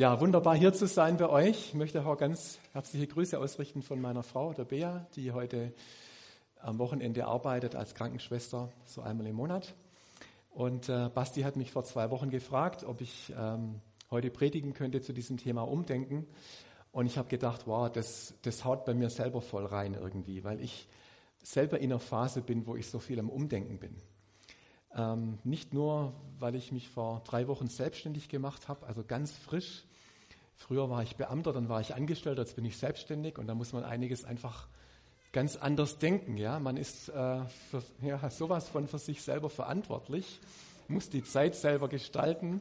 Ja, wunderbar hier zu sein bei euch. Ich möchte auch ganz herzliche Grüße ausrichten von meiner Frau, der Bea, die heute am Wochenende arbeitet als Krankenschwester, so einmal im Monat. Und äh, Basti hat mich vor zwei Wochen gefragt, ob ich ähm, heute predigen könnte zu diesem Thema Umdenken. Und ich habe gedacht, wow, das, das haut bei mir selber voll rein irgendwie, weil ich selber in einer Phase bin, wo ich so viel am Umdenken bin. Ähm, nicht nur, weil ich mich vor drei Wochen selbstständig gemacht habe, also ganz frisch. Früher war ich Beamter, dann war ich Angestellter, jetzt bin ich selbstständig und da muss man einiges einfach ganz anders denken. Ja, man ist äh, für, ja, sowas von für sich selber verantwortlich, muss die Zeit selber gestalten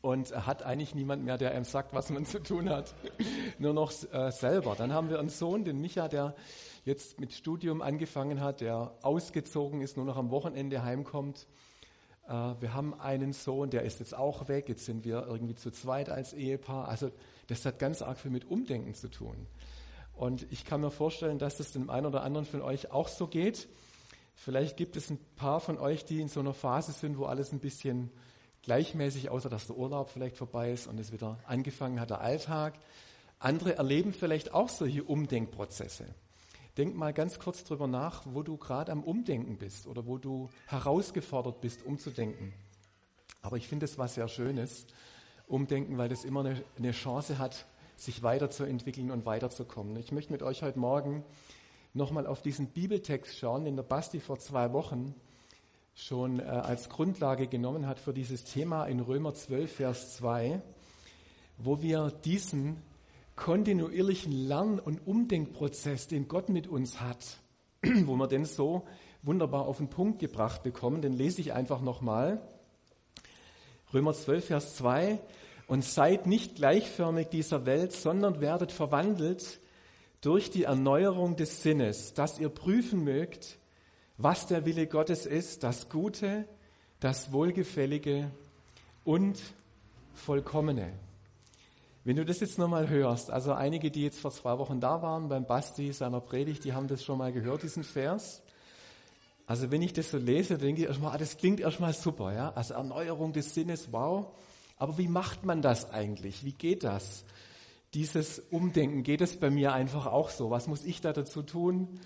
und hat eigentlich niemand mehr, der einem sagt, was man zu tun hat, nur noch äh, selber. Dann haben wir einen Sohn, den Micha, der jetzt mit Studium angefangen hat, der ausgezogen ist, nur noch am Wochenende heimkommt. Äh, wir haben einen Sohn, der ist jetzt auch weg. Jetzt sind wir irgendwie zu zweit als Ehepaar. Also das hat ganz arg viel mit Umdenken zu tun. Und ich kann mir vorstellen, dass das dem einen oder anderen von euch auch so geht. Vielleicht gibt es ein paar von euch, die in so einer Phase sind, wo alles ein bisschen gleichmäßig, außer dass der Urlaub vielleicht vorbei ist und es wieder angefangen hat, der Alltag. Andere erleben vielleicht auch solche Umdenkprozesse. Denk mal ganz kurz drüber nach, wo du gerade am Umdenken bist oder wo du herausgefordert bist, umzudenken. Aber ich finde es was sehr Schönes, Umdenken, weil das immer eine, Chance hat, sich weiterzuentwickeln und weiterzukommen. Ich möchte mit euch heute Morgen nochmal auf diesen Bibeltext schauen, den der Basti vor zwei Wochen schon äh, als Grundlage genommen hat für dieses Thema in Römer 12, Vers 2, wo wir diesen kontinuierlichen Lern- und Umdenkprozess, den Gott mit uns hat, wo wir den so wunderbar auf den Punkt gebracht bekommen, den lese ich einfach nochmal. Römer 12, Vers 2. Und seid nicht gleichförmig dieser Welt, sondern werdet verwandelt durch die Erneuerung des Sinnes, dass ihr prüfen mögt, was der Wille Gottes ist, das Gute, das Wohlgefällige und Vollkommene. Wenn du das jetzt nochmal hörst, also einige, die jetzt vor zwei Wochen da waren beim Basti seiner Predigt, die haben das schon mal gehört, diesen Vers. Also wenn ich das so lese, denke ich erstmal, ah, das klingt erstmal super, ja. Also Erneuerung des Sinnes, wow. Aber wie macht man das eigentlich? Wie geht das? Dieses Umdenken, geht es bei mir einfach auch so? Was muss ich da dazu tun?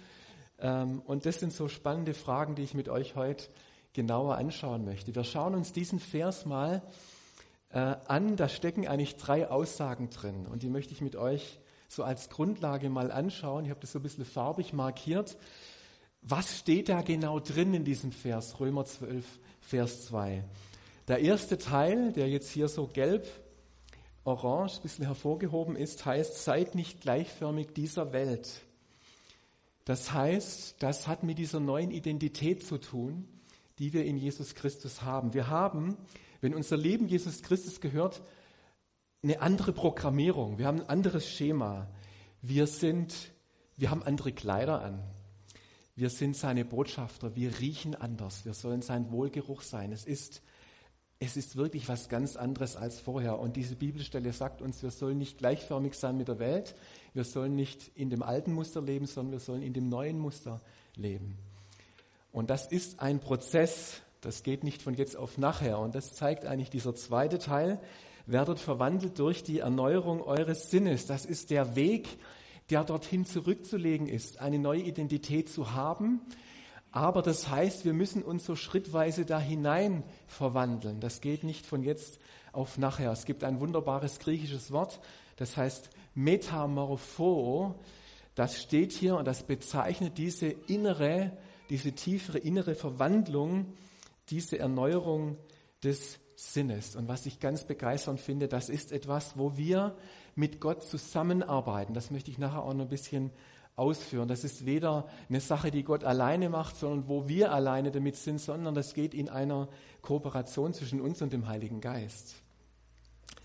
Ähm, und das sind so spannende Fragen, die ich mit euch heute genauer anschauen möchte. Wir schauen uns diesen Vers mal äh, an. Da stecken eigentlich drei Aussagen drin und die möchte ich mit euch so als Grundlage mal anschauen. Ich habe das so ein bisschen farbig markiert. Was steht da genau drin in diesem Vers, Römer 12, Vers 2? Der erste Teil, der jetzt hier so gelb, orange, ein bisschen hervorgehoben ist, heißt, seid nicht gleichförmig dieser Welt. Das heißt, das hat mit dieser neuen Identität zu tun, die wir in Jesus Christus haben. Wir haben wenn unser Leben Jesus Christus gehört, eine andere Programmierung. Wir haben ein anderes Schema. Wir sind, wir haben andere Kleider an. Wir sind seine Botschafter. Wir riechen anders. Wir sollen sein Wohlgeruch sein. Es ist, es ist wirklich was ganz anderes als vorher. Und diese Bibelstelle sagt uns, wir sollen nicht gleichförmig sein mit der Welt. Wir sollen nicht in dem alten Muster leben, sondern wir sollen in dem neuen Muster leben. Und das ist ein Prozess, das geht nicht von jetzt auf nachher. Und das zeigt eigentlich dieser zweite Teil. Werdet verwandelt durch die Erneuerung eures Sinnes. Das ist der Weg, der dorthin zurückzulegen ist, eine neue Identität zu haben. Aber das heißt, wir müssen uns so schrittweise da hinein verwandeln. Das geht nicht von jetzt auf nachher. Es gibt ein wunderbares griechisches Wort, das heißt Metamorpho. Das steht hier und das bezeichnet diese innere, diese tiefere innere Verwandlung diese Erneuerung des Sinnes. Und was ich ganz begeisternd finde, das ist etwas, wo wir mit Gott zusammenarbeiten. Das möchte ich nachher auch noch ein bisschen ausführen. Das ist weder eine Sache, die Gott alleine macht, sondern wo wir alleine damit sind, sondern das geht in einer Kooperation zwischen uns und dem Heiligen Geist.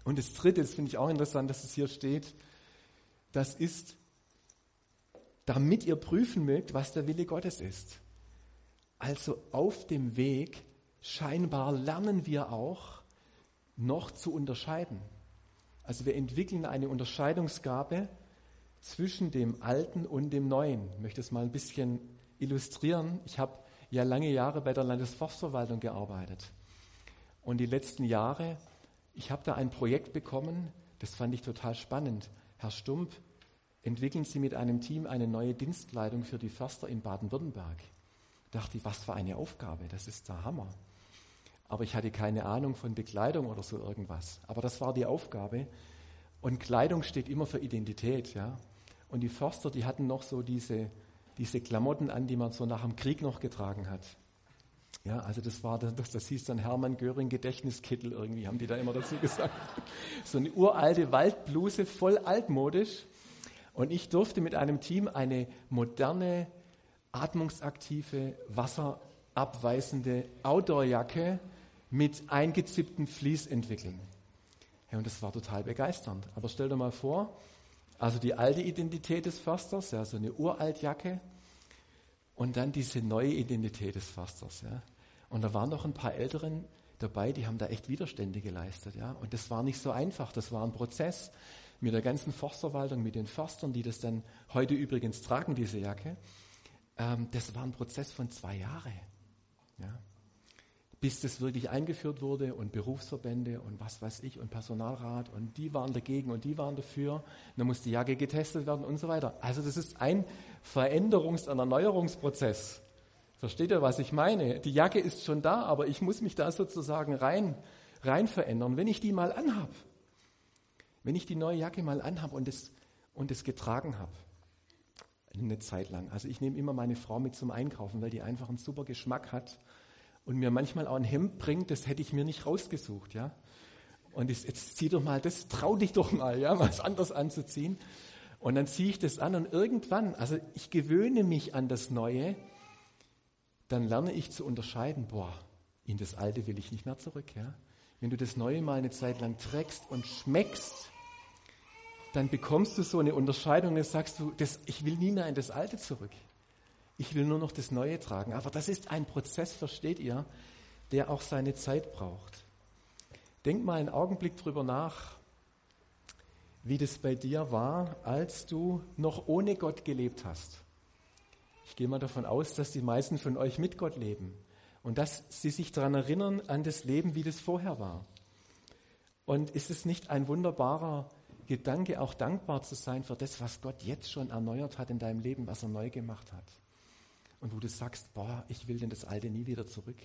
Und das Dritte, das finde ich auch interessant, dass es hier steht, das ist, damit ihr prüfen mögt, was der Wille Gottes ist. Also auf dem Weg scheinbar lernen wir auch noch zu unterscheiden. Also wir entwickeln eine Unterscheidungsgabe zwischen dem Alten und dem Neuen. Ich möchte es mal ein bisschen illustrieren. Ich habe ja lange Jahre bei der Landesforstverwaltung gearbeitet. Und die letzten Jahre, ich habe da ein Projekt bekommen, Das fand ich total spannend. Herr Stump, entwickeln Sie mit einem Team eine neue Dienstkleidung für die Förster in Baden-Württemberg. Dachte ich, was für eine Aufgabe, das ist der Hammer. Aber ich hatte keine Ahnung von Bekleidung oder so irgendwas. Aber das war die Aufgabe. Und Kleidung steht immer für Identität, ja. Und die Förster, die hatten noch so diese, diese Klamotten an, die man so nach dem Krieg noch getragen hat. Ja, also das war, das, das hieß dann Hermann Göring Gedächtniskittel irgendwie, haben die da immer dazu gesagt. So eine uralte Waldbluse, voll altmodisch. Und ich durfte mit einem Team eine moderne, atmungsaktive, wasserabweisende Outdoorjacke mit eingezipptem Vlies entwickeln. Ja, und das war total begeisternd. Aber stell dir mal vor, also die alte Identität des Försters, ja, so eine Uraltjacke, und dann diese neue Identität des Försters. Ja. Und da waren noch ein paar Älteren dabei, die haben da echt Widerstände geleistet. Ja. Und das war nicht so einfach, das war ein Prozess mit der ganzen Forstverwaltung, mit den Förstern, die das dann heute übrigens tragen, diese Jacke. Ähm, das war ein Prozess von zwei Jahren. Ja bis das wirklich eingeführt wurde und Berufsverbände und was weiß ich und Personalrat und die waren dagegen und die waren dafür. Dann muss die Jacke getestet werden und so weiter. Also das ist ein Veränderungs-, ein Erneuerungsprozess. Versteht ihr, was ich meine? Die Jacke ist schon da, aber ich muss mich da sozusagen rein, rein verändern. Wenn ich die mal anhab, wenn ich die neue Jacke mal anhab und es und es getragen habe, eine Zeit lang. Also ich nehme immer meine Frau mit zum Einkaufen, weil die einfach einen super Geschmack hat und mir manchmal auch ein Hemd bringt, das hätte ich mir nicht rausgesucht, ja. Und jetzt, jetzt zieh doch mal das, trau dich doch mal, ja, was anderes anzuziehen. Und dann ziehe ich das an und irgendwann, also ich gewöhne mich an das Neue, dann lerne ich zu unterscheiden, boah, in das Alte will ich nicht mehr zurück, ja. Wenn du das Neue mal eine Zeit lang trägst und schmeckst, dann bekommst du so eine Unterscheidung, dann sagst du, das, ich will nie mehr in das Alte zurück. Ich will nur noch das Neue tragen. Aber das ist ein Prozess, versteht ihr, der auch seine Zeit braucht. Denk mal einen Augenblick drüber nach, wie das bei dir war, als du noch ohne Gott gelebt hast. Ich gehe mal davon aus, dass die meisten von euch mit Gott leben und dass sie sich daran erinnern an das Leben, wie das vorher war. Und ist es nicht ein wunderbarer Gedanke, auch dankbar zu sein für das, was Gott jetzt schon erneuert hat in deinem Leben, was er neu gemacht hat? Und wo du sagst, boah, ich will denn das Alte nie wieder zurück,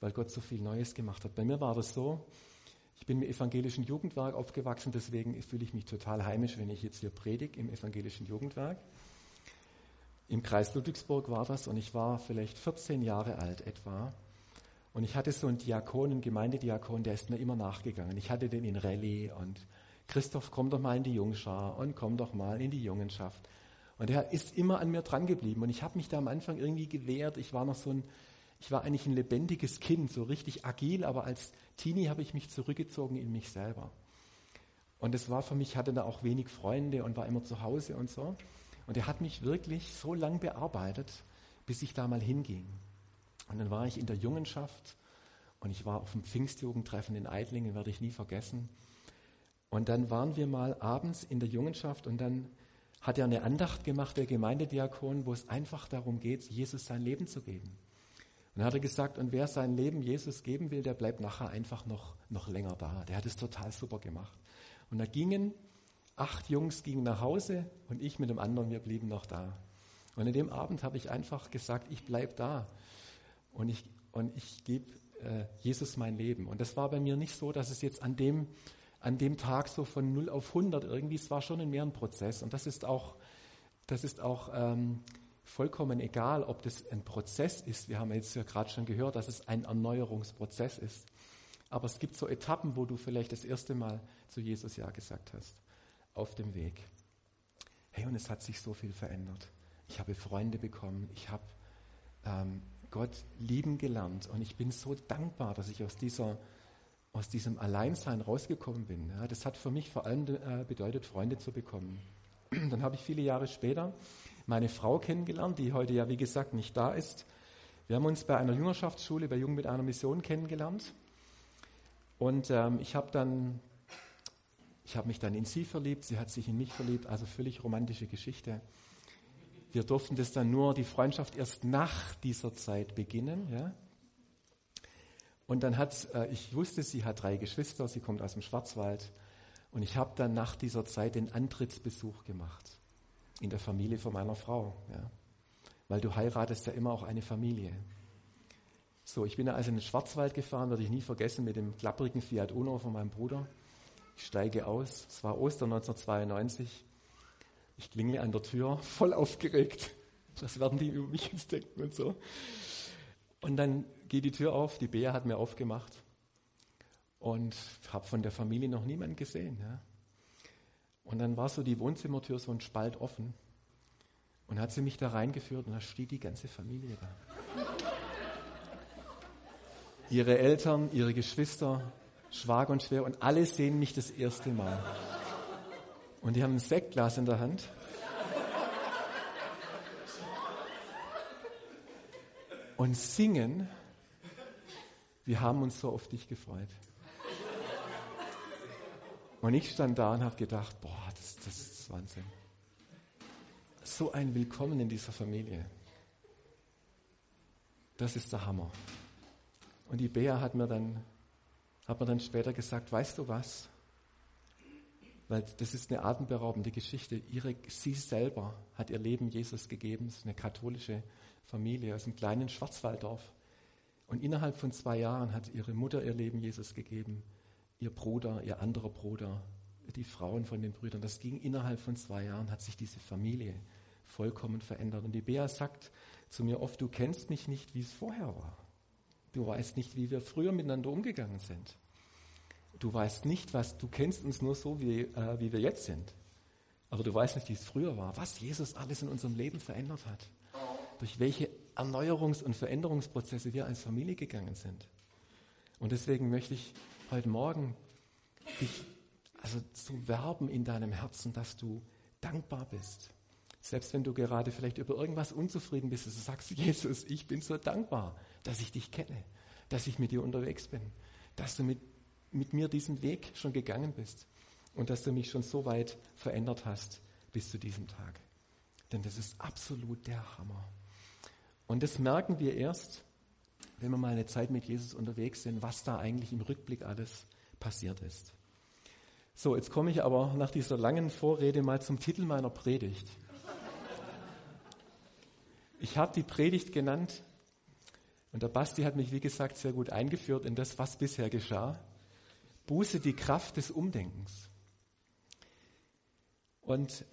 weil Gott so viel Neues gemacht hat. Bei mir war das so, ich bin im evangelischen Jugendwerk aufgewachsen, deswegen fühle ich mich total heimisch, wenn ich jetzt hier predige im evangelischen Jugendwerk. Im Kreis Ludwigsburg war das und ich war vielleicht 14 Jahre alt etwa. Und ich hatte so einen Diakon, einen Gemeindediakon, der ist mir immer nachgegangen. Ich hatte den in Rallye und Christoph, komm doch mal in die Jungschar und komm doch mal in die Jungenschaft. Und er ist immer an mir dran geblieben. Und ich habe mich da am Anfang irgendwie gewehrt. Ich war noch so ein, ich war eigentlich ein lebendiges Kind, so richtig agil, aber als Teenie habe ich mich zurückgezogen in mich selber. Und es war für mich, hatte da auch wenig Freunde und war immer zu Hause und so. Und er hat mich wirklich so lang bearbeitet, bis ich da mal hinging. Und dann war ich in der Jungenschaft und ich war auf dem Pfingstjugendtreffen in Eidlingen, werde ich nie vergessen. Und dann waren wir mal abends in der Jungenschaft und dann hat er eine Andacht gemacht, der Gemeindediakon, wo es einfach darum geht, Jesus sein Leben zu geben. Und dann hat er gesagt, und wer sein Leben Jesus geben will, der bleibt nachher einfach noch, noch länger da. Der hat es total super gemacht. Und da gingen acht Jungs gingen nach Hause und ich mit dem anderen, wir blieben noch da. Und in dem Abend habe ich einfach gesagt, ich bleibe da und ich, und ich gebe äh, Jesus mein Leben. Und das war bei mir nicht so, dass es jetzt an dem an dem Tag so von 0 auf 100 irgendwie. Es war schon ein mehr ein Prozess. Und das ist auch, das ist auch ähm, vollkommen egal, ob das ein Prozess ist. Wir haben jetzt ja gerade schon gehört, dass es ein Erneuerungsprozess ist. Aber es gibt so Etappen, wo du vielleicht das erste Mal zu Jesus Ja gesagt hast. Auf dem Weg. Hey, und es hat sich so viel verändert. Ich habe Freunde bekommen. Ich habe ähm, Gott lieben gelernt. Und ich bin so dankbar, dass ich aus dieser aus diesem Alleinsein rausgekommen bin. Ja, das hat für mich vor allem äh, bedeutet, Freunde zu bekommen. Dann habe ich viele Jahre später meine Frau kennengelernt, die heute ja wie gesagt nicht da ist. Wir haben uns bei einer Jüngerschaftsschule, bei Jungen mit einer Mission kennengelernt. Und ähm, ich habe dann, ich habe mich dann in sie verliebt, sie hat sich in mich verliebt, also völlig romantische Geschichte. Wir durften das dann nur, die Freundschaft erst nach dieser Zeit beginnen, ja. Und dann hat, äh, ich wusste, sie hat drei Geschwister, sie kommt aus dem Schwarzwald. Und ich habe dann nach dieser Zeit den Antrittsbesuch gemacht in der Familie von meiner Frau. Ja. Weil du heiratest ja immer auch eine Familie. So, ich bin also in den Schwarzwald gefahren, werde ich nie vergessen, mit dem klapprigen Fiat Uno von meinem Bruder. Ich steige aus, es war Ostern 1992. Ich klingle an der Tür, voll aufgeregt. Was werden die über mich jetzt denken und so. Und dann geht die Tür auf, die Bea hat mir aufgemacht und habe von der Familie noch niemanden gesehen. Ja. Und dann war so die Wohnzimmertür so ein Spalt offen und hat sie mich da reingeführt und da steht die ganze Familie da. ihre Eltern, ihre Geschwister, Schwager und Schwer und alle sehen mich das erste Mal. Und die haben ein Sektglas in der Hand. Und singen, wir haben uns so auf dich gefreut. Und ich stand da und habe gedacht, boah, das, das ist Wahnsinn. So ein Willkommen in dieser Familie. Das ist der Hammer. Und die Bea hat mir dann, hat mir dann später gesagt, weißt du was? Weil das ist eine atemberaubende Geschichte. Ihre, sie selber hat ihr Leben Jesus gegeben. Es ist eine katholische Familie aus einem kleinen Schwarzwalddorf. Und innerhalb von zwei Jahren hat ihre Mutter ihr Leben Jesus gegeben ihr Bruder, ihr anderer Bruder, die Frauen von den Brüdern. Das ging innerhalb von zwei Jahren, hat sich diese Familie vollkommen verändert. Und die Bea sagt zu mir oft, du kennst mich nicht, wie es vorher war. Du weißt nicht, wie wir früher miteinander umgegangen sind. Du weißt nicht, was, du kennst uns nur so, wie, äh, wie wir jetzt sind. Aber du weißt nicht, wie es früher war, was Jesus alles in unserem Leben verändert hat. Durch welche Erneuerungs- und Veränderungsprozesse wir als Familie gegangen sind. Und deswegen möchte ich heute Morgen dich also zu werben in deinem Herzen, dass du dankbar bist. Selbst wenn du gerade vielleicht über irgendwas unzufrieden bist, dass du sagst, Jesus, ich bin so dankbar, dass ich dich kenne, dass ich mit dir unterwegs bin, dass du mit, mit mir diesen Weg schon gegangen bist und dass du mich schon so weit verändert hast bis zu diesem Tag. Denn das ist absolut der Hammer. Und das merken wir erst, wenn wir mal eine Zeit mit Jesus unterwegs sind, was da eigentlich im Rückblick alles passiert ist. So, jetzt komme ich aber nach dieser langen Vorrede mal zum Titel meiner Predigt. Ich habe die Predigt genannt und der Basti hat mich, wie gesagt, sehr gut eingeführt in das, was bisher geschah. Buße die Kraft des Umdenkens. Und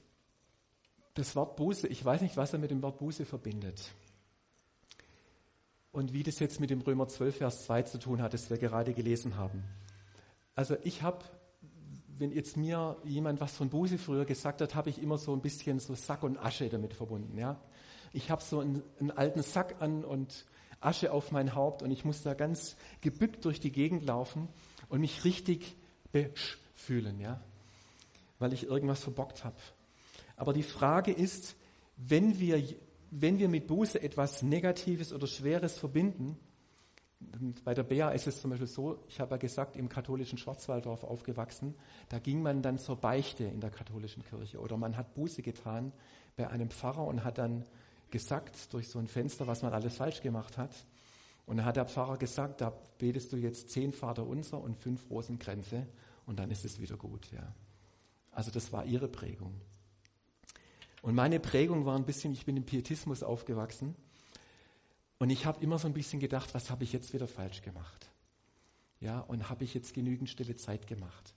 das Wort Buße, ich weiß nicht, was er mit dem Wort Buße verbindet und wie das jetzt mit dem Römer 12, Vers 2 zu tun hat, das wir gerade gelesen haben. Also ich habe, wenn jetzt mir jemand was von Buße früher gesagt hat, habe ich immer so ein bisschen so Sack und Asche damit verbunden. Ja? Ich habe so einen, einen, alten Sack an und Asche auf mein Haupt und ich muss da ganz gebückt durch die Gegend laufen und mich richtig fühlen, ja? weil ich irgendwas verbockt habe. Aber die Frage ist, wenn wir wenn wir mit Buße etwas Negatives oder Schweres verbinden, bei der Bea ist es zum Beispiel so, ich habe ja gesagt, im katholischen Schwarzwalddorf aufgewachsen, da ging man dann zur Beichte in der katholischen Kirche oder man hat Buße getan bei einem Pfarrer und hat dann gesagt durch so ein Fenster, was man alles falsch gemacht hat. Und dann hat der Pfarrer gesagt, da betest du jetzt zehn Vaterunser und fünf Rosenkränze und dann ist es wieder gut. Ja. Also das war ihre Prägung. Und meine Prägung war ein bisschen, ich bin im Pietismus aufgewachsen und ich habe immer so ein bisschen gedacht, was habe ich jetzt wieder falsch gemacht? Ja, und habe ich jetzt genügend stille Zeit gemacht?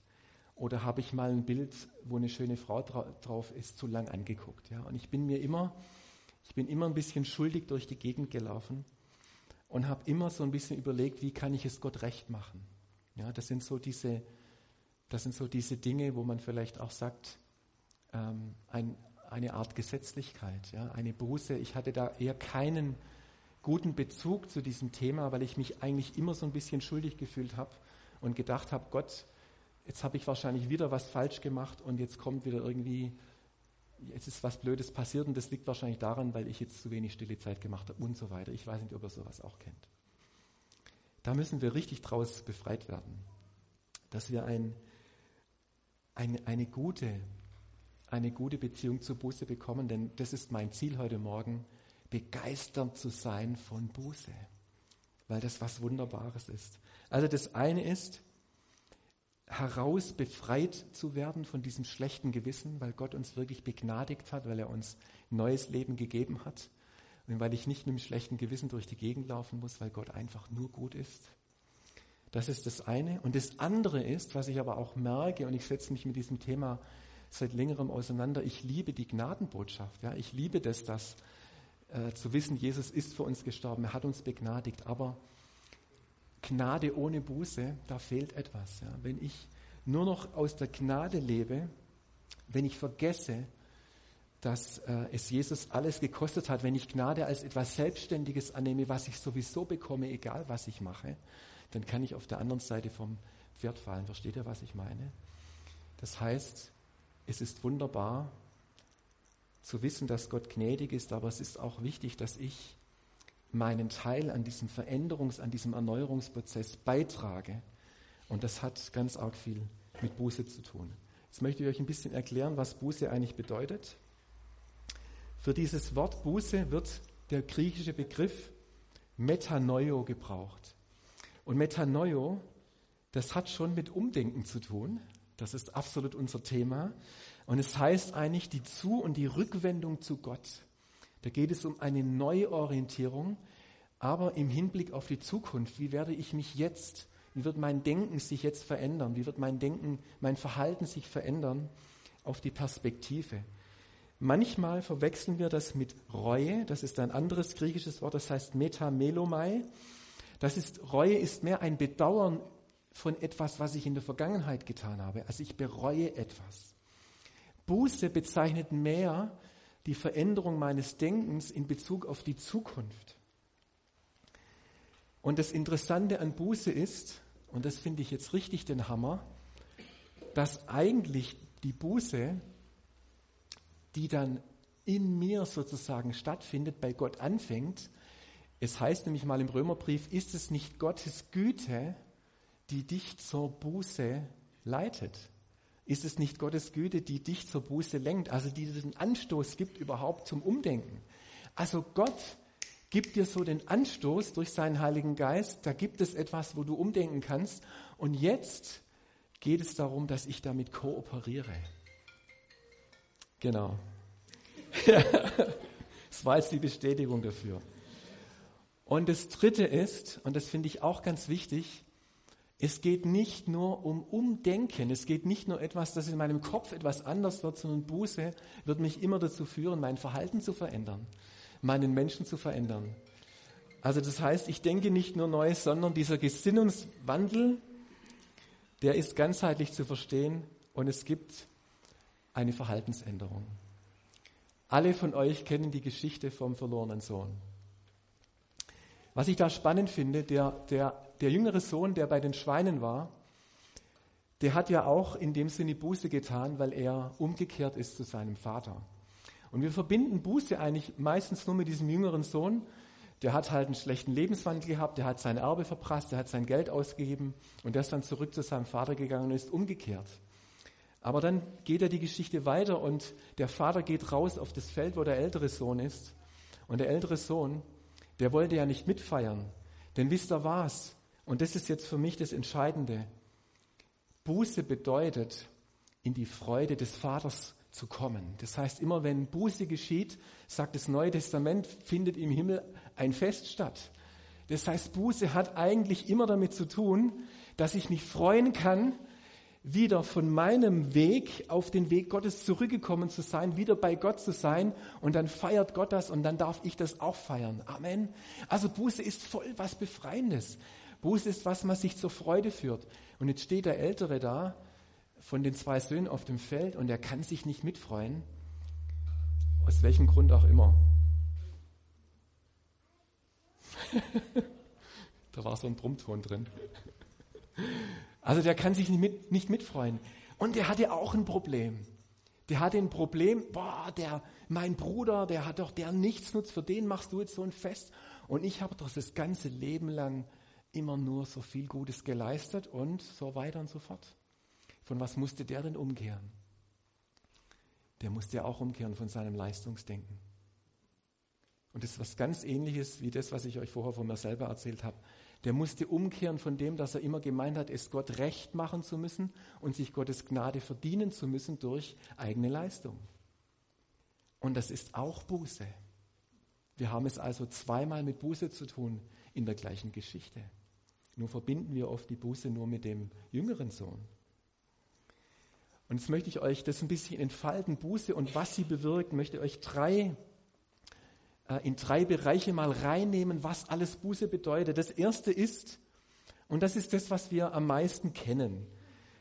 Oder habe ich mal ein Bild, wo eine schöne Frau dra drauf ist, zu lang angeguckt? Ja, und ich bin mir immer, ich bin immer ein bisschen schuldig durch die Gegend gelaufen und habe immer so ein bisschen überlegt, wie kann ich es Gott recht machen? Ja, das sind so diese, das sind so diese Dinge, wo man vielleicht auch sagt, ähm, ein, eine Art Gesetzlichkeit, ja, eine Buße. Ich hatte da eher keinen guten Bezug zu diesem Thema, weil ich mich eigentlich immer so ein bisschen schuldig gefühlt habe und gedacht habe, Gott, jetzt habe ich wahrscheinlich wieder was falsch gemacht und jetzt kommt wieder irgendwie, jetzt ist was Blödes passiert und das liegt wahrscheinlich daran, weil ich jetzt zu wenig stille Zeit gemacht habe und so weiter. Ich weiß nicht, ob ihr sowas auch kennt. Da müssen wir richtig draus befreit werden, dass wir ein, ein, eine gute eine gute Beziehung zu Buße bekommen, denn das ist mein Ziel heute Morgen, begeistert zu sein von Buße, weil das was Wunderbares ist. Also das eine ist, heraus befreit zu werden von diesem schlechten Gewissen, weil Gott uns wirklich begnadigt hat, weil er uns neues Leben gegeben hat und weil ich nicht mit einem schlechten Gewissen durch die Gegend laufen muss, weil Gott einfach nur gut ist. Das ist das eine. Und das andere ist, was ich aber auch merke, und ich setze mich mit diesem Thema seit längerem auseinander, ich liebe die Gnadenbotschaft. Ja? Ich liebe das, dass äh, zu wissen, Jesus ist für uns gestorben, er hat uns begnadigt, aber Gnade ohne Buße, da fehlt etwas. Ja? Wenn ich nur noch aus der Gnade lebe, wenn ich vergesse, dass äh, es Jesus alles gekostet hat, wenn ich Gnade als etwas Selbstständiges annehme, was ich sowieso bekomme, egal was ich mache, dann kann ich auf der anderen Seite vom Pferd fallen. Versteht ihr, was ich meine? Das heißt, es ist wunderbar zu wissen, dass Gott gnädig ist, aber es ist auch wichtig, dass ich meinen Teil an diesem Veränderungs-, an diesem Erneuerungsprozess beitrage. Und das hat ganz arg viel mit Buße zu tun. Jetzt möchte ich euch ein bisschen erklären, was Buße eigentlich bedeutet. Für dieses Wort Buße wird der griechische Begriff Metanoio gebraucht. Und Metanoio, das hat schon mit Umdenken zu tun. Das ist absolut unser Thema. Und es heißt eigentlich die Zu- und die Rückwendung zu Gott. Da geht es um eine Neuorientierung, aber im Hinblick auf die Zukunft. Wie werde ich mich jetzt, wie wird mein Denken sich jetzt verändern? Wie wird mein Denken, mein Verhalten sich verändern auf die Perspektive? Manchmal verwechseln wir das mit Reue. Das ist ein anderes griechisches Wort, das heißt Metamelomai. Das ist, Reue ist mehr ein Bedauern von etwas, was ich in der Vergangenheit getan habe. Also ich bereue etwas. Buße bezeichnet mehr die Veränderung meines Denkens in Bezug auf die Zukunft. Und das Interessante an Buße ist, und das finde ich jetzt richtig den Hammer, dass eigentlich die Buße, die dann in mir sozusagen stattfindet, bei Gott anfängt, es heißt nämlich mal im Römerbrief, ist es nicht Gottes Güte, die dich zur Buße leitet? Ist es nicht Gottes Güte, die dich zur Buße lenkt, also die dir den Anstoß gibt überhaupt zum Umdenken? Also Gott gibt dir so den Anstoß durch seinen Heiligen Geist, da gibt es etwas, wo du umdenken kannst. Und jetzt geht es darum, dass ich damit kooperiere. Genau. das war jetzt die Bestätigung dafür. Und das Dritte ist, und das finde ich auch ganz wichtig, es geht nicht nur um Umdenken, es geht nicht nur etwas, dass in meinem Kopf etwas anders wird, sondern Buße wird mich immer dazu führen, mein Verhalten zu verändern, meinen Menschen zu verändern. Also das heißt, ich denke nicht nur neu, sondern dieser Gesinnungswandel, der ist ganzheitlich zu verstehen und es gibt eine Verhaltensänderung. Alle von euch kennen die Geschichte vom verlorenen Sohn. Was ich da spannend finde, der, der, der jüngere Sohn, der bei den Schweinen war, der hat ja auch in dem Sinne Buße getan, weil er umgekehrt ist zu seinem Vater. Und wir verbinden Buße eigentlich meistens nur mit diesem jüngeren Sohn. Der hat halt einen schlechten Lebenswandel gehabt, der hat sein Erbe verprasst, der hat sein Geld ausgegeben und der ist dann zurück zu seinem Vater gegangen und ist umgekehrt. Aber dann geht er die Geschichte weiter und der Vater geht raus auf das Feld, wo der ältere Sohn ist. Und der ältere Sohn, der wollte ja nicht mitfeiern. Denn wisst ihr was? Und das ist jetzt für mich das Entscheidende. Buße bedeutet, in die Freude des Vaters zu kommen. Das heißt, immer wenn Buße geschieht, sagt das Neue Testament, findet im Himmel ein Fest statt. Das heißt, Buße hat eigentlich immer damit zu tun, dass ich mich freuen kann, wieder von meinem Weg auf den Weg Gottes zurückgekommen zu sein, wieder bei Gott zu sein und dann feiert Gott das und dann darf ich das auch feiern. Amen. Also Buße ist voll was Befreiendes. Buße ist was, was sich zur Freude führt. Und jetzt steht der Ältere da von den zwei Söhnen auf dem Feld und er kann sich nicht mitfreuen. Aus welchem Grund auch immer. da war so ein Brummton drin. Also der kann sich nicht, mit, nicht mitfreuen. Und der hatte auch ein Problem. Der hatte ein Problem, boah, der, mein Bruder, der hat doch, der nichts nutzt, für den machst du jetzt so ein Fest. Und ich habe doch das ganze Leben lang immer nur so viel Gutes geleistet und so weiter und so fort. Von was musste der denn umkehren? Der musste ja auch umkehren von seinem Leistungsdenken. Und das ist was ganz ähnliches wie das, was ich euch vorher von mir selber erzählt habe. Der musste umkehren von dem, dass er immer gemeint hat, es Gott recht machen zu müssen und sich Gottes Gnade verdienen zu müssen durch eigene Leistung. Und das ist auch Buße. Wir haben es also zweimal mit Buße zu tun in der gleichen Geschichte. Nur verbinden wir oft die Buße nur mit dem jüngeren Sohn. Und jetzt möchte ich euch das ein bisschen entfalten, Buße und was sie bewirkt, möchte euch drei äh, in drei Bereiche mal reinnehmen, was alles Buße bedeutet. Das erste ist, und das ist das, was wir am meisten kennen,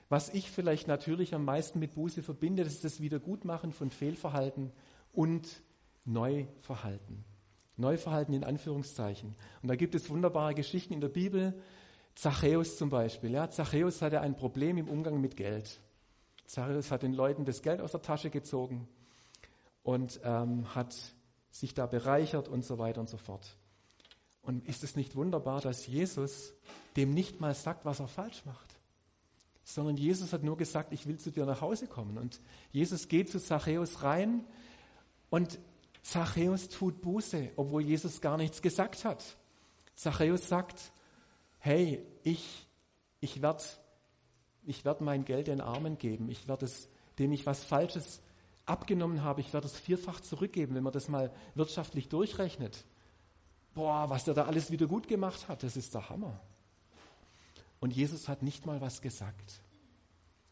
was ich vielleicht natürlich am meisten mit Buße verbinde, das ist das Wiedergutmachen von Fehlverhalten und Neuverhalten. Neuverhalten in Anführungszeichen. Und da gibt es wunderbare Geschichten in der Bibel. Zachäus zum Beispiel. Ja, Zachäus hatte ein Problem im Umgang mit Geld. Zachäus hat den Leuten das Geld aus der Tasche gezogen und ähm, hat sich da bereichert und so weiter und so fort. Und ist es nicht wunderbar, dass Jesus dem nicht mal sagt, was er falsch macht, sondern Jesus hat nur gesagt, ich will zu dir nach Hause kommen. Und Jesus geht zu Zachäus rein und Zachäus tut Buße, obwohl Jesus gar nichts gesagt hat. Zachäus sagt, hey, ich, ich werde ich werd mein Geld den Armen geben, ich werde es, dem ich was Falsches abgenommen habe, ich werde es vierfach zurückgeben, wenn man das mal wirtschaftlich durchrechnet. Boah, was der da alles wieder gut gemacht hat, das ist der Hammer. Und Jesus hat nicht mal was gesagt,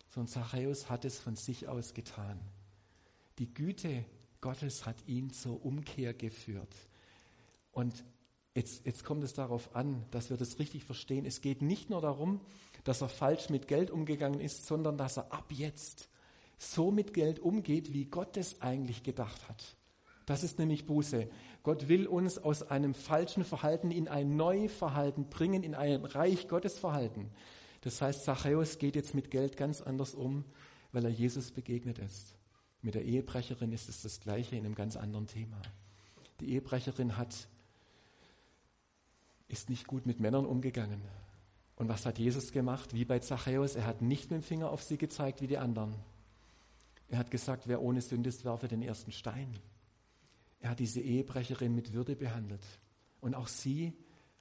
sondern Zachäus hat es von sich aus getan. Die Güte Gottes hat ihn zur Umkehr geführt. Und jetzt, jetzt kommt es darauf an, dass wir das richtig verstehen. Es geht nicht nur darum, dass er falsch mit Geld umgegangen ist, sondern dass er ab jetzt so mit Geld umgeht, wie Gott es eigentlich gedacht hat. Das ist nämlich Buße. Gott will uns aus einem falschen Verhalten in ein Neuverhalten bringen, in ein Reich Gottes Verhalten. Das heißt, Zachäus geht jetzt mit Geld ganz anders um, weil er Jesus begegnet ist. Mit der Ehebrecherin ist es das Gleiche in einem ganz anderen Thema. Die Ehebrecherin hat, ist nicht gut mit Männern umgegangen. Und was hat Jesus gemacht? Wie bei Zachäus, er hat nicht mit dem Finger auf sie gezeigt wie die anderen. Er hat gesagt, wer ohne Sünde ist, werfe den ersten Stein. Er hat diese Ehebrecherin mit Würde behandelt. Und auch sie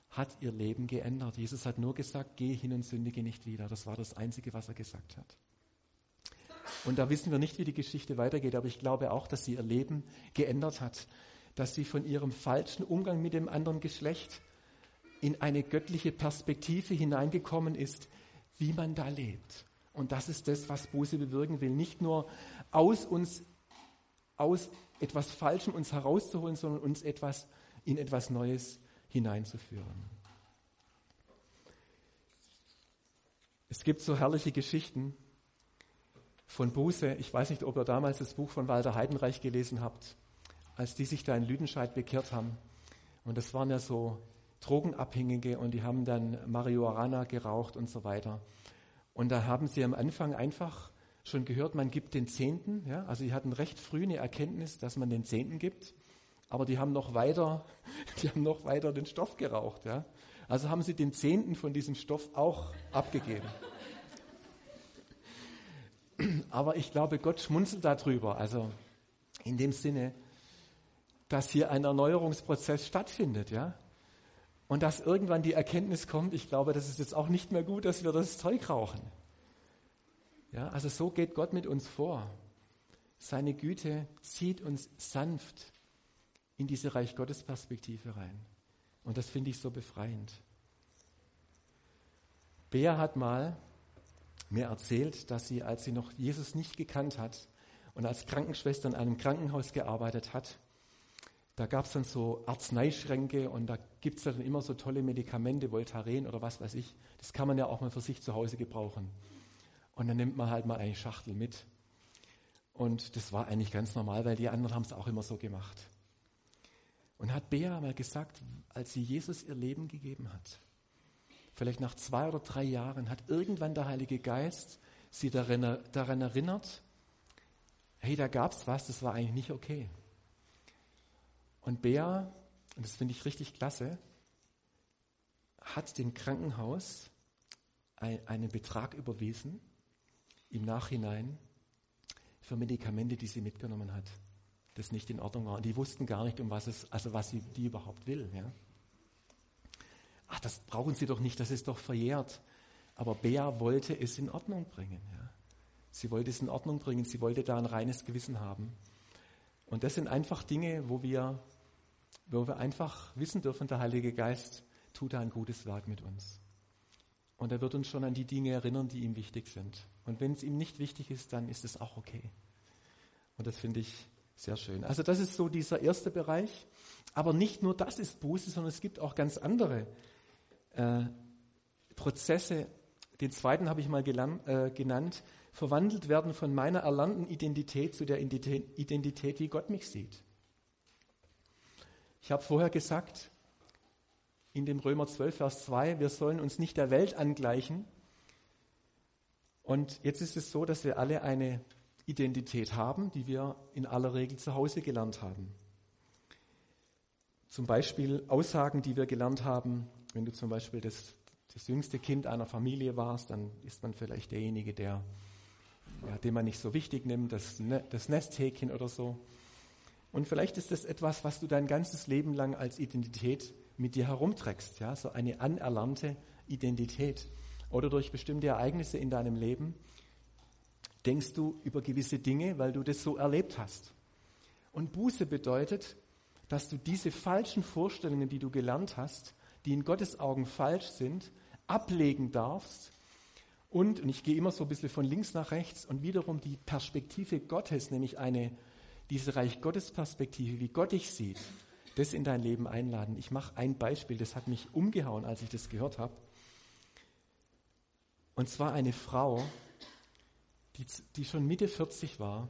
hat ihr Leben geändert. Jesus hat nur gesagt, geh hin und sündige nicht wieder. Das war das Einzige, was er gesagt hat. Und da wissen wir nicht, wie die Geschichte weitergeht, aber ich glaube auch, dass sie ihr Leben geändert hat. Dass sie von ihrem falschen Umgang mit dem anderen Geschlecht in eine göttliche Perspektive hineingekommen ist, wie man da lebt. Und das ist das, was Buße bewirken will. Nicht nur aus uns, aus etwas Falschem uns herauszuholen, sondern uns etwas in etwas Neues hineinzuführen. Es gibt so herrliche Geschichten von Buße. Ich weiß nicht, ob ihr damals das Buch von Walter Heidenreich gelesen habt, als die sich da in Lüdenscheid bekehrt haben. Und das waren ja so Drogenabhängige und die haben dann Marihuana geraucht und so weiter. Und da haben sie am Anfang einfach schon gehört, man gibt den Zehnten. Ja? Also sie hatten recht früh eine Erkenntnis, dass man den Zehnten gibt. Aber die haben noch weiter, die haben noch weiter den Stoff geraucht. Ja? Also haben sie den Zehnten von diesem Stoff auch abgegeben. Aber ich glaube, Gott schmunzelt darüber. Also in dem Sinne, dass hier ein Erneuerungsprozess stattfindet, ja. Und dass irgendwann die Erkenntnis kommt, ich glaube, das ist jetzt auch nicht mehr gut, dass wir das Zeug rauchen. Ja, also so geht Gott mit uns vor. Seine Güte zieht uns sanft in diese Reich Gottes Perspektive rein. Und das finde ich so befreiend. Bea hat mal mir erzählt, dass sie, als sie noch Jesus nicht gekannt hat und als Krankenschwester in einem Krankenhaus gearbeitet hat, da gab es dann so Arzneischränke und da gibt es dann immer so tolle Medikamente, Voltaren oder was weiß ich. Das kann man ja auch mal für sich zu Hause gebrauchen. Und dann nimmt man halt mal eine Schachtel mit. Und das war eigentlich ganz normal, weil die anderen haben es auch immer so gemacht. Und hat Bea mal gesagt, als sie Jesus ihr Leben gegeben hat, vielleicht nach zwei oder drei Jahren, hat irgendwann der Heilige Geist sie daran, daran erinnert, hey, da gab es was, das war eigentlich nicht okay. Und Bea, und das finde ich richtig klasse, hat dem Krankenhaus einen Betrag überwiesen im Nachhinein für Medikamente, die sie mitgenommen hat, das nicht in Ordnung war. Und die wussten gar nicht, um was es, also was sie die überhaupt will. Ja. Ach, das brauchen Sie doch nicht, das ist doch verjährt. Aber Bea wollte es in Ordnung bringen. Ja. Sie wollte es in Ordnung bringen, sie wollte da ein reines Gewissen haben. Und das sind einfach Dinge, wo wir, wo wir einfach wissen dürfen, der Heilige Geist tut da ein gutes Werk mit uns. Und er wird uns schon an die Dinge erinnern, die ihm wichtig sind. Und wenn es ihm nicht wichtig ist, dann ist es auch okay. Und das finde ich sehr schön. Also das ist so dieser erste Bereich. Aber nicht nur das ist Buße, sondern es gibt auch ganz andere äh, Prozesse. Den zweiten habe ich mal gelernt, äh, genannt. Verwandelt werden von meiner erlernten Identität zu der Identität, wie Gott mich sieht. Ich habe vorher gesagt, in dem Römer 12, Vers 2, wir sollen uns nicht der Welt angleichen. Und jetzt ist es so, dass wir alle eine Identität haben, die wir in aller Regel zu Hause gelernt haben. Zum Beispiel Aussagen, die wir gelernt haben, wenn du zum Beispiel das, das jüngste Kind einer Familie warst, dann ist man vielleicht derjenige, der, ja, den man nicht so wichtig nimmt, das, ne, das Nesthäkchen oder so. Und vielleicht ist das etwas, was du dein ganzes Leben lang als Identität mit dir herumträgst, ja, so eine anerlernte Identität. Oder durch bestimmte Ereignisse in deinem Leben denkst du über gewisse Dinge, weil du das so erlebt hast. Und Buße bedeutet, dass du diese falschen Vorstellungen, die du gelernt hast, die in Gottes Augen falsch sind, ablegen darfst und, und ich gehe immer so ein bisschen von links nach rechts und wiederum die Perspektive Gottes, nämlich eine, diese Reich Gottes Perspektive, wie Gott dich sieht, das in dein Leben einladen. Ich mache ein Beispiel, das hat mich umgehauen, als ich das gehört habe. Und zwar eine Frau, die, die schon Mitte 40 war,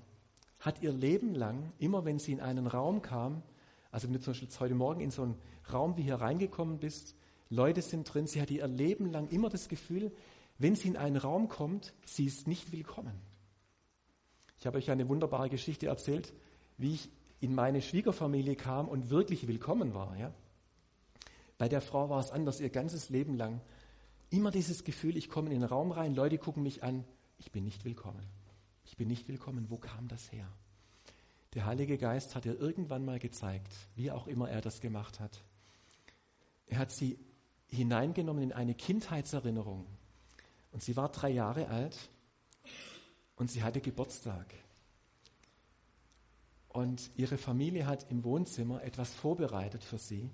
hat ihr Leben lang, immer wenn sie in einen Raum kam, also wenn du zum Beispiel heute Morgen in so einen Raum wie hier reingekommen bist, Leute sind drin, sie hat ihr Leben lang immer das Gefühl, wenn sie in einen Raum kommt, sie ist nicht willkommen. Ich habe euch eine wunderbare Geschichte erzählt, wie ich in meine Schwiegerfamilie kam und wirklich willkommen war. Ja? Bei der Frau war es anders, ihr ganzes Leben lang. Immer dieses Gefühl, ich komme in den Raum rein, Leute gucken mich an, ich bin nicht willkommen. Ich bin nicht willkommen. Wo kam das her? Der Heilige Geist hat ihr irgendwann mal gezeigt, wie auch immer er das gemacht hat. Er hat sie hineingenommen in eine Kindheitserinnerung. Und sie war drei Jahre alt und sie hatte Geburtstag. Und ihre Familie hat im Wohnzimmer etwas vorbereitet für sie,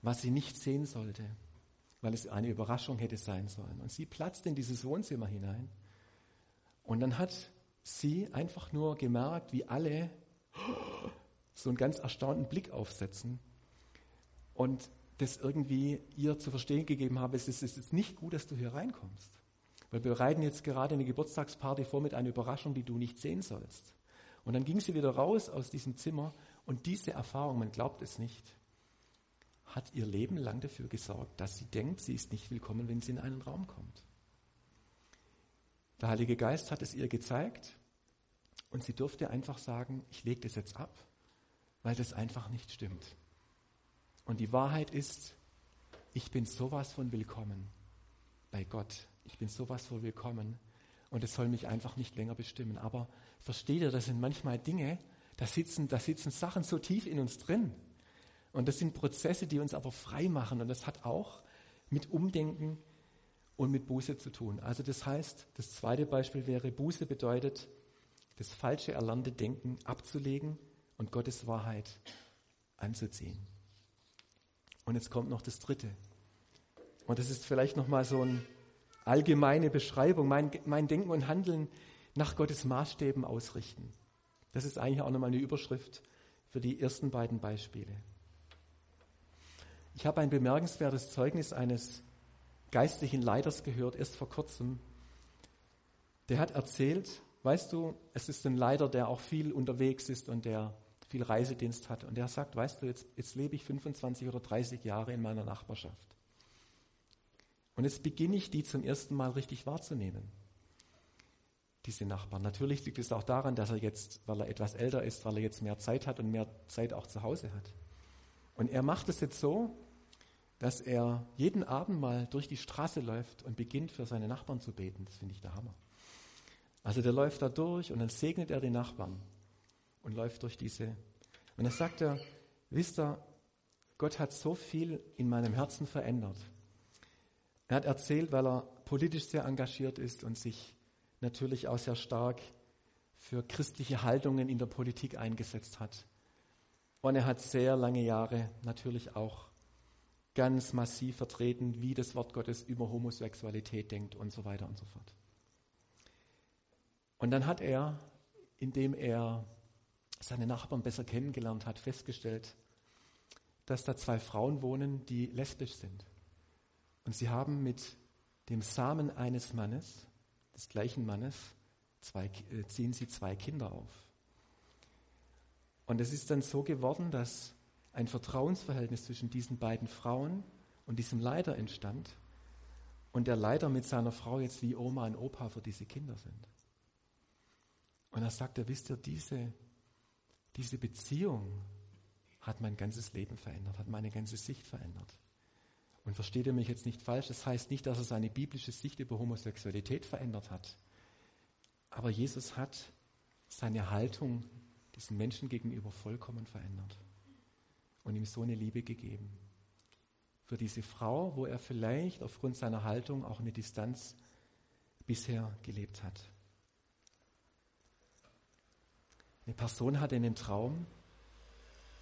was sie nicht sehen sollte, weil es eine Überraschung hätte sein sollen. Und sie platzt in dieses Wohnzimmer hinein. Und dann hat sie einfach nur gemerkt, wie alle so einen ganz erstaunten Blick aufsetzen und das irgendwie ihr zu verstehen gegeben habe, es ist, es ist nicht gut, dass du hier reinkommst. Weil wir bereiten jetzt gerade eine Geburtstagsparty vor mit einer Überraschung, die du nicht sehen sollst. Und dann ging sie wieder raus aus diesem Zimmer und diese Erfahrung, man glaubt es nicht, hat ihr Leben lang dafür gesorgt, dass sie denkt, sie ist nicht willkommen, wenn sie in einen Raum kommt. Der Heilige Geist hat es ihr gezeigt und sie durfte einfach sagen, ich lege das jetzt ab, weil das einfach nicht stimmt. Und die Wahrheit ist, ich bin sowas von willkommen bei Gott. Ich bin sowas von willkommen und es soll mich einfach nicht länger bestimmen. Aber versteht ihr, das sind manchmal Dinge, da sitzen, da sitzen Sachen so tief in uns drin. Und das sind Prozesse, die uns aber frei machen. Und das hat auch mit Umdenken und mit Buße zu tun. Also das heißt, das zweite Beispiel wäre, Buße bedeutet, das falsche erlernte Denken abzulegen und Gottes Wahrheit anzuziehen. Und jetzt kommt noch das dritte. Und das ist vielleicht nochmal so eine allgemeine Beschreibung, mein, mein Denken und Handeln nach Gottes Maßstäben ausrichten. Das ist eigentlich auch nochmal eine Überschrift für die ersten beiden Beispiele. Ich habe ein bemerkenswertes Zeugnis eines geistlichen Leiters gehört, erst vor kurzem. Der hat erzählt, weißt du, es ist ein Leiter, der auch viel unterwegs ist und der viel Reisedienst hat. Und der sagt, weißt du, jetzt, jetzt lebe ich 25 oder 30 Jahre in meiner Nachbarschaft. Und jetzt beginne ich, die zum ersten Mal richtig wahrzunehmen. Diese Nachbarn. Natürlich liegt es auch daran, dass er jetzt, weil er etwas älter ist, weil er jetzt mehr Zeit hat und mehr Zeit auch zu Hause hat. Und er macht es jetzt so, dass er jeden Abend mal durch die Straße läuft und beginnt für seine Nachbarn zu beten. Das finde ich der Hammer. Also der läuft da durch und dann segnet er die Nachbarn und läuft durch diese. Und dann sagt er, wisst ihr, Gott hat so viel in meinem Herzen verändert. Er hat erzählt, weil er politisch sehr engagiert ist und sich natürlich auch sehr stark für christliche Haltungen in der Politik eingesetzt hat. Und er hat sehr lange Jahre natürlich auch ganz massiv vertreten, wie das Wort Gottes über Homosexualität denkt und so weiter und so fort. Und dann hat er, indem er seine Nachbarn besser kennengelernt hat, festgestellt, dass da zwei Frauen wohnen, die lesbisch sind. Und sie haben mit dem Samen eines Mannes, des gleichen Mannes, zwei, äh, ziehen sie zwei Kinder auf. Und es ist dann so geworden, dass ein Vertrauensverhältnis zwischen diesen beiden Frauen und diesem Leiter entstand und der Leiter mit seiner Frau jetzt wie Oma und Opa für diese Kinder sind. Und er sagt, er wisst ihr, diese, diese Beziehung hat mein ganzes Leben verändert, hat meine ganze Sicht verändert. Und versteht ihr mich jetzt nicht falsch, das heißt nicht, dass er seine biblische Sicht über Homosexualität verändert hat. Aber Jesus hat seine Haltung diesen Menschen gegenüber vollkommen verändert und ihm so eine Liebe gegeben. Für diese Frau, wo er vielleicht aufgrund seiner Haltung auch eine Distanz bisher gelebt hat. Eine Person hatte einen Traum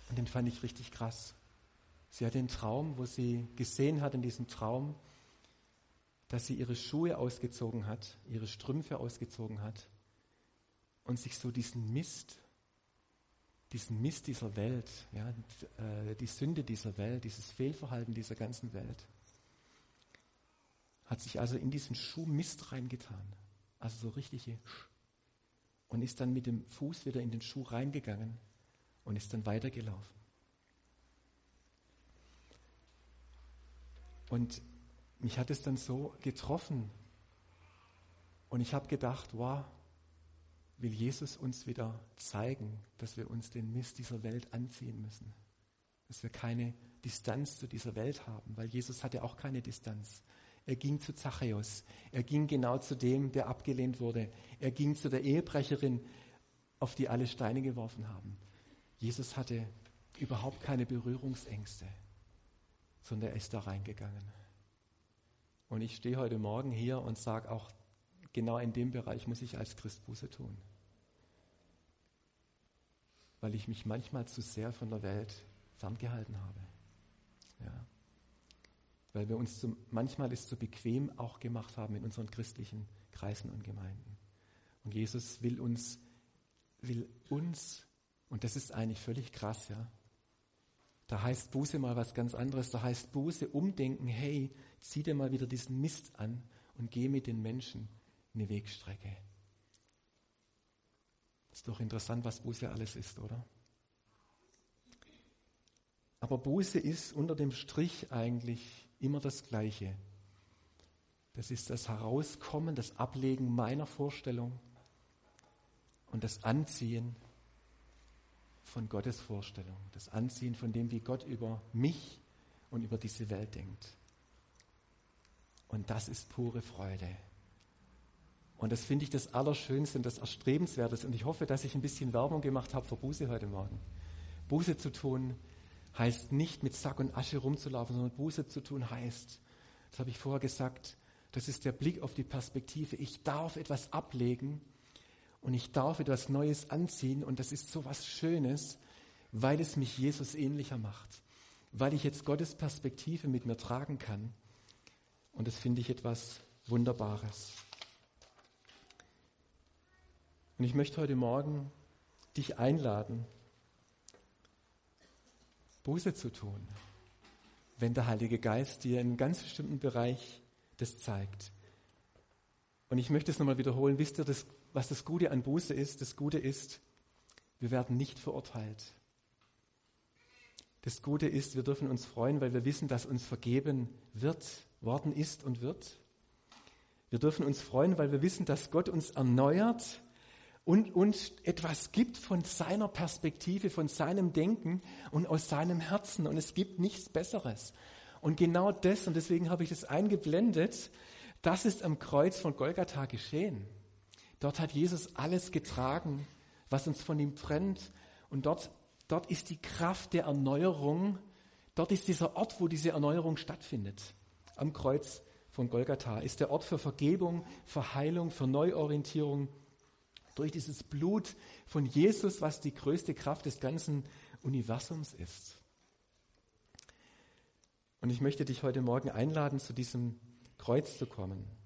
und den fand ich richtig krass. Sie hatte einen Traum, wo sie gesehen hat in diesem Traum, dass sie ihre Schuhe ausgezogen hat, ihre Strümpfe ausgezogen hat und sich so diesen Mist diesen Mist dieser Welt, ja, äh, die Sünde dieser Welt, dieses Fehlverhalten dieser ganzen Welt, hat sich also in diesen Schuh Mist reingetan. Also so richtige Sch und ist dann mit dem Fuß wieder in den Schuh reingegangen und ist dann weitergelaufen. Und mich hat es dann so getroffen und ich habe gedacht, wow, will Jesus uns wieder zeigen, dass wir uns den Mist dieser Welt anziehen müssen. Dass wir keine Distanz zu dieser Welt haben, weil Jesus hatte auch keine Distanz. Er ging zu Zachäus. Er ging genau zu dem, der abgelehnt wurde. Er ging zu der Ehebrecherin, auf die alle Steine geworfen haben. Jesus hatte überhaupt keine Berührungsängste, sondern er ist da reingegangen. Und ich stehe heute Morgen hier und sage auch, genau in dem Bereich muss ich als Christ Buße tun weil ich mich manchmal zu sehr von der Welt ferngehalten habe. Ja. Weil wir uns zum, manchmal es zu bequem auch gemacht haben in unseren christlichen Kreisen und Gemeinden. Und Jesus will uns, will uns, und das ist eigentlich völlig krass, ja. Da heißt Buße mal was ganz anderes. Da heißt Buße umdenken, hey, zieh dir mal wieder diesen Mist an und geh mit den Menschen eine Wegstrecke. Ist doch interessant, was Buße alles ist, oder? Aber Buße ist unter dem Strich eigentlich immer das Gleiche. Das ist das Herauskommen, das Ablegen meiner Vorstellung und das Anziehen von Gottes Vorstellung, das Anziehen von dem, wie Gott über mich und über diese Welt denkt. Und das ist pure Freude. Und das finde ich das Allerschönste und das Erstrebenswertes. Und ich hoffe, dass ich ein bisschen Werbung gemacht habe für Buße heute Morgen. Buße zu tun heißt nicht mit Sack und Asche rumzulaufen, sondern Buße zu tun heißt, das habe ich vorher gesagt, das ist der Blick auf die Perspektive. Ich darf etwas ablegen und ich darf etwas Neues anziehen und das ist so was Schönes, weil es mich Jesus ähnlicher macht, weil ich jetzt Gottes Perspektive mit mir tragen kann. Und das finde ich etwas Wunderbares. Und ich möchte heute Morgen dich einladen, Buße zu tun, wenn der Heilige Geist dir in einem ganz bestimmten Bereich das zeigt. Und ich möchte es nochmal wiederholen. Wisst ihr, das, was das Gute an Buße ist? Das Gute ist, wir werden nicht verurteilt. Das Gute ist, wir dürfen uns freuen, weil wir wissen, dass uns vergeben wird, worden ist und wird. Wir dürfen uns freuen, weil wir wissen, dass Gott uns erneuert und uns etwas gibt von seiner Perspektive, von seinem Denken und aus seinem Herzen. Und es gibt nichts Besseres. Und genau das, und deswegen habe ich das eingeblendet, das ist am Kreuz von Golgatha geschehen. Dort hat Jesus alles getragen, was uns von ihm trennt. Und dort, dort ist die Kraft der Erneuerung, dort ist dieser Ort, wo diese Erneuerung stattfindet. Am Kreuz von Golgatha, ist der Ort für Vergebung, für Heilung, für Neuorientierung durch dieses Blut von Jesus, was die größte Kraft des ganzen Universums ist. Und ich möchte dich heute Morgen einladen, zu diesem Kreuz zu kommen.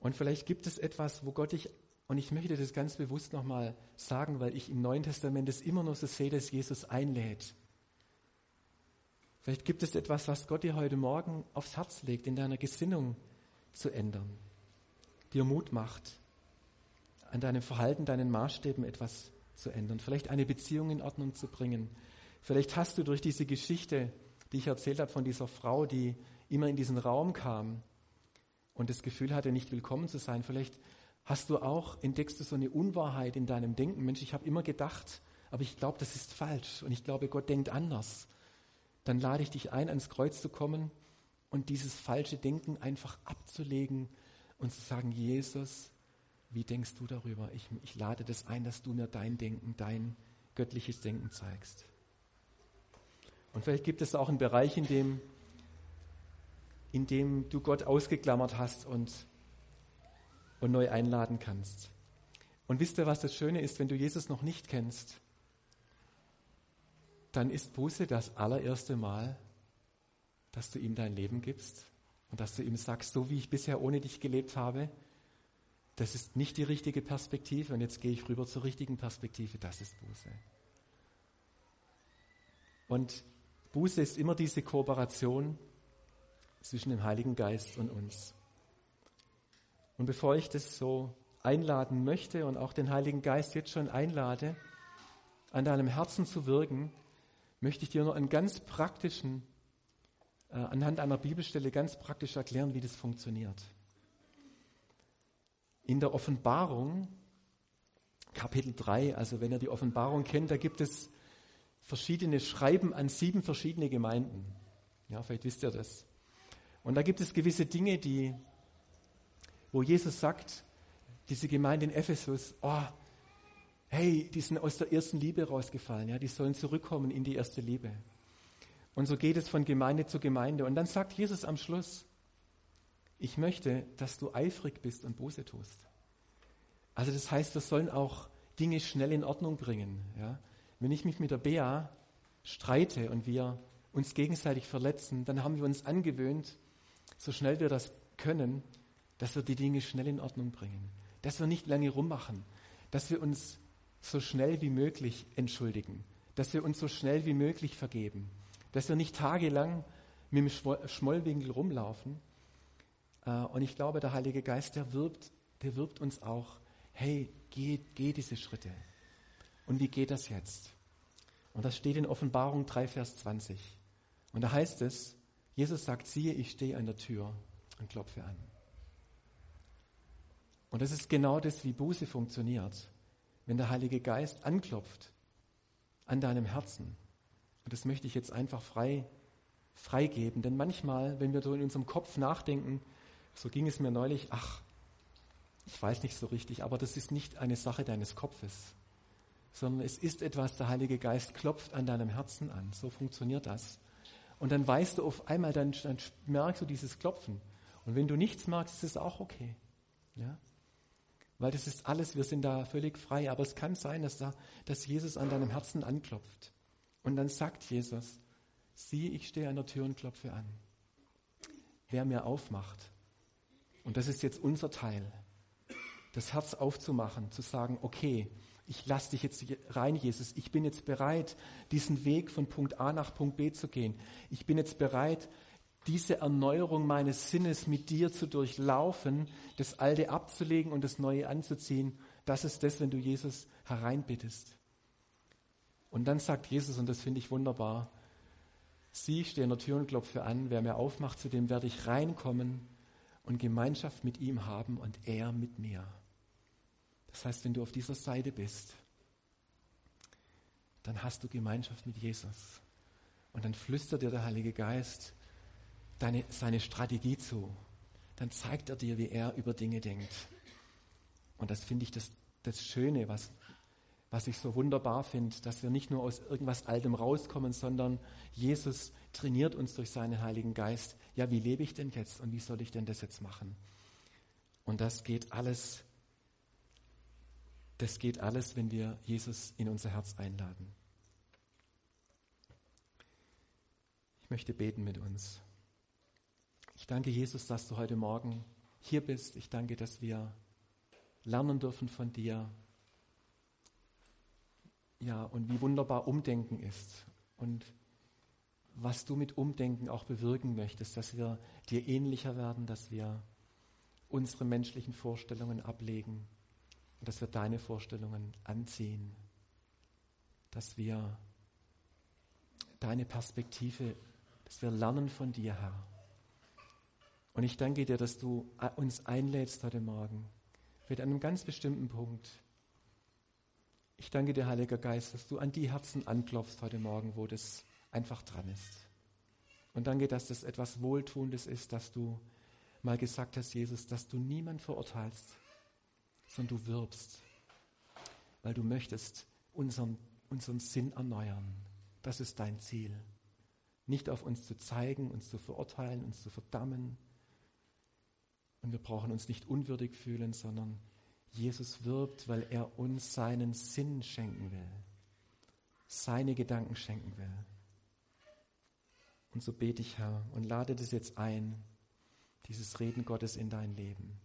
Und vielleicht gibt es etwas, wo Gott dich, und ich möchte das ganz bewusst nochmal sagen, weil ich im Neuen Testament es immer noch so sehe, dass Jesus einlädt. Vielleicht gibt es etwas, was Gott dir heute Morgen aufs Herz legt, in deiner Gesinnung zu ändern, dir Mut macht, an deinem Verhalten, deinen Maßstäben etwas zu ändern, vielleicht eine Beziehung in Ordnung zu bringen. Vielleicht hast du durch diese Geschichte, die ich erzählt habe von dieser Frau, die immer in diesen Raum kam und das Gefühl hatte, nicht willkommen zu sein, vielleicht hast du auch, entdeckst du so eine Unwahrheit in deinem Denken. Mensch, ich habe immer gedacht, aber ich glaube, das ist falsch und ich glaube, Gott denkt anders. Dann lade ich dich ein, ans Kreuz zu kommen und dieses falsche Denken einfach abzulegen und zu sagen, Jesus, wie denkst du darüber? Ich, ich lade das ein, dass du mir dein Denken, dein göttliches Denken zeigst. Und vielleicht gibt es auch einen Bereich, in dem, in dem du Gott ausgeklammert hast und, und neu einladen kannst. Und wisst ihr, was das Schöne ist, wenn du Jesus noch nicht kennst? Dann ist Buße das allererste Mal, dass du ihm dein Leben gibst und dass du ihm sagst, so wie ich bisher ohne dich gelebt habe, das ist nicht die richtige Perspektive und jetzt gehe ich rüber zur richtigen Perspektive, das ist Buße. Und Buße ist immer diese Kooperation zwischen dem Heiligen Geist und uns. Und bevor ich das so einladen möchte und auch den Heiligen Geist jetzt schon einlade, an deinem Herzen zu wirken, möchte ich dir nur einen ganz praktischen, äh, anhand einer Bibelstelle ganz praktisch erklären, wie das funktioniert. In der Offenbarung, Kapitel 3, also wenn ihr die Offenbarung kennt, da gibt es verschiedene Schreiben an sieben verschiedene Gemeinden. Ja, vielleicht wisst ihr das. Und da gibt es gewisse Dinge, die, wo Jesus sagt, diese Gemeinde in Ephesus, oh, hey, die sind aus der ersten Liebe rausgefallen, ja, die sollen zurückkommen in die erste Liebe. Und so geht es von Gemeinde zu Gemeinde. Und dann sagt Jesus am Schluss, ich möchte, dass du eifrig bist und Buße tust. Also das heißt, wir sollen auch Dinge schnell in Ordnung bringen. Ja? Wenn ich mich mit der Bea streite und wir uns gegenseitig verletzen, dann haben wir uns angewöhnt, so schnell wir das können, dass wir die Dinge schnell in Ordnung bringen. Dass wir nicht lange rummachen. Dass wir uns so schnell wie möglich entschuldigen. Dass wir uns so schnell wie möglich vergeben. Dass wir nicht tagelang mit dem Schmollwinkel rumlaufen, äh, und ich glaube, der Heilige Geist, der wirbt, der wirbt uns auch, hey, geh, geh diese Schritte. Und wie geht das jetzt? Und das steht in Offenbarung 3, Vers 20. Und da heißt es, Jesus sagt, siehe, ich stehe an der Tür und klopfe an. Und das ist genau das, wie Buße funktioniert. Wenn der Heilige Geist anklopft an deinem Herzen. Und das möchte ich jetzt einfach frei freigeben. Denn manchmal, wenn wir so in unserem Kopf nachdenken, so ging es mir neulich, ach, ich weiß nicht so richtig, aber das ist nicht eine Sache deines Kopfes, sondern es ist etwas, der Heilige Geist klopft an deinem Herzen an. So funktioniert das. Und dann weißt du auf einmal, dann, dann merkst du dieses Klopfen. Und wenn du nichts merkst, ist es auch okay. Ja? Weil das ist alles, wir sind da völlig frei. Aber es kann sein, dass, da, dass Jesus an deinem Herzen anklopft. Und dann sagt Jesus, sieh, ich stehe an der Tür und klopfe an. Wer mir aufmacht, und das ist jetzt unser Teil, das Herz aufzumachen, zu sagen, okay, ich lasse dich jetzt rein, Jesus. Ich bin jetzt bereit, diesen Weg von Punkt A nach Punkt B zu gehen. Ich bin jetzt bereit, diese Erneuerung meines Sinnes mit dir zu durchlaufen, das Alte abzulegen und das Neue anzuziehen. Das ist das, wenn du Jesus hereinbittest. Und dann sagt Jesus, und das finde ich wunderbar, ich stehe an der Tür und klopfe an, wer mir aufmacht, zu dem werde ich reinkommen und Gemeinschaft mit ihm haben und er mit mir. Das heißt, wenn du auf dieser Seite bist, dann hast du Gemeinschaft mit Jesus. Und dann flüstert dir der Heilige Geist deine, seine Strategie zu. Dann zeigt er dir, wie er über Dinge denkt. Und das finde ich das, das Schöne, was, was ich so wunderbar finde, dass wir nicht nur aus irgendwas Altem rauskommen, sondern Jesus trainiert uns durch seinen Heiligen Geist. Ja, wie lebe ich denn jetzt und wie soll ich denn das jetzt machen? Und das geht alles, das geht alles, wenn wir Jesus in unser Herz einladen. Ich möchte beten mit uns. Ich danke Jesus, dass du heute Morgen hier bist. Ich danke, dass wir lernen dürfen von dir. Ja, und wie wunderbar Umdenken ist und was du mit Umdenken auch bewirken möchtest, dass wir dir ähnlicher werden, dass wir unsere menschlichen Vorstellungen ablegen dass wir deine Vorstellungen anziehen, dass wir deine Perspektive, dass wir lernen von dir, Herr. Und ich danke dir, dass du uns einlädst heute Morgen mit einem ganz bestimmten Punkt. Ich danke dir, Heiliger Geist, dass du an die Herzen anklopfst heute Morgen, wo das einfach dran ist. Und danke, dass das etwas Wohltuendes ist, dass du mal gesagt hast, Jesus, dass du niemand verurteilst, sondern du wirbst, weil du möchtest unseren, unseren Sinn erneuern. Das ist dein Ziel. Nicht auf uns zu zeigen, uns zu verurteilen, uns zu verdammen. Und wir brauchen uns nicht unwürdig fühlen, sondern Jesus wirbt, weil er uns seinen Sinn schenken will, seine Gedanken schenken will. Und so bete ich, Herr, und lade das jetzt ein, dieses Reden Gottes in dein Leben.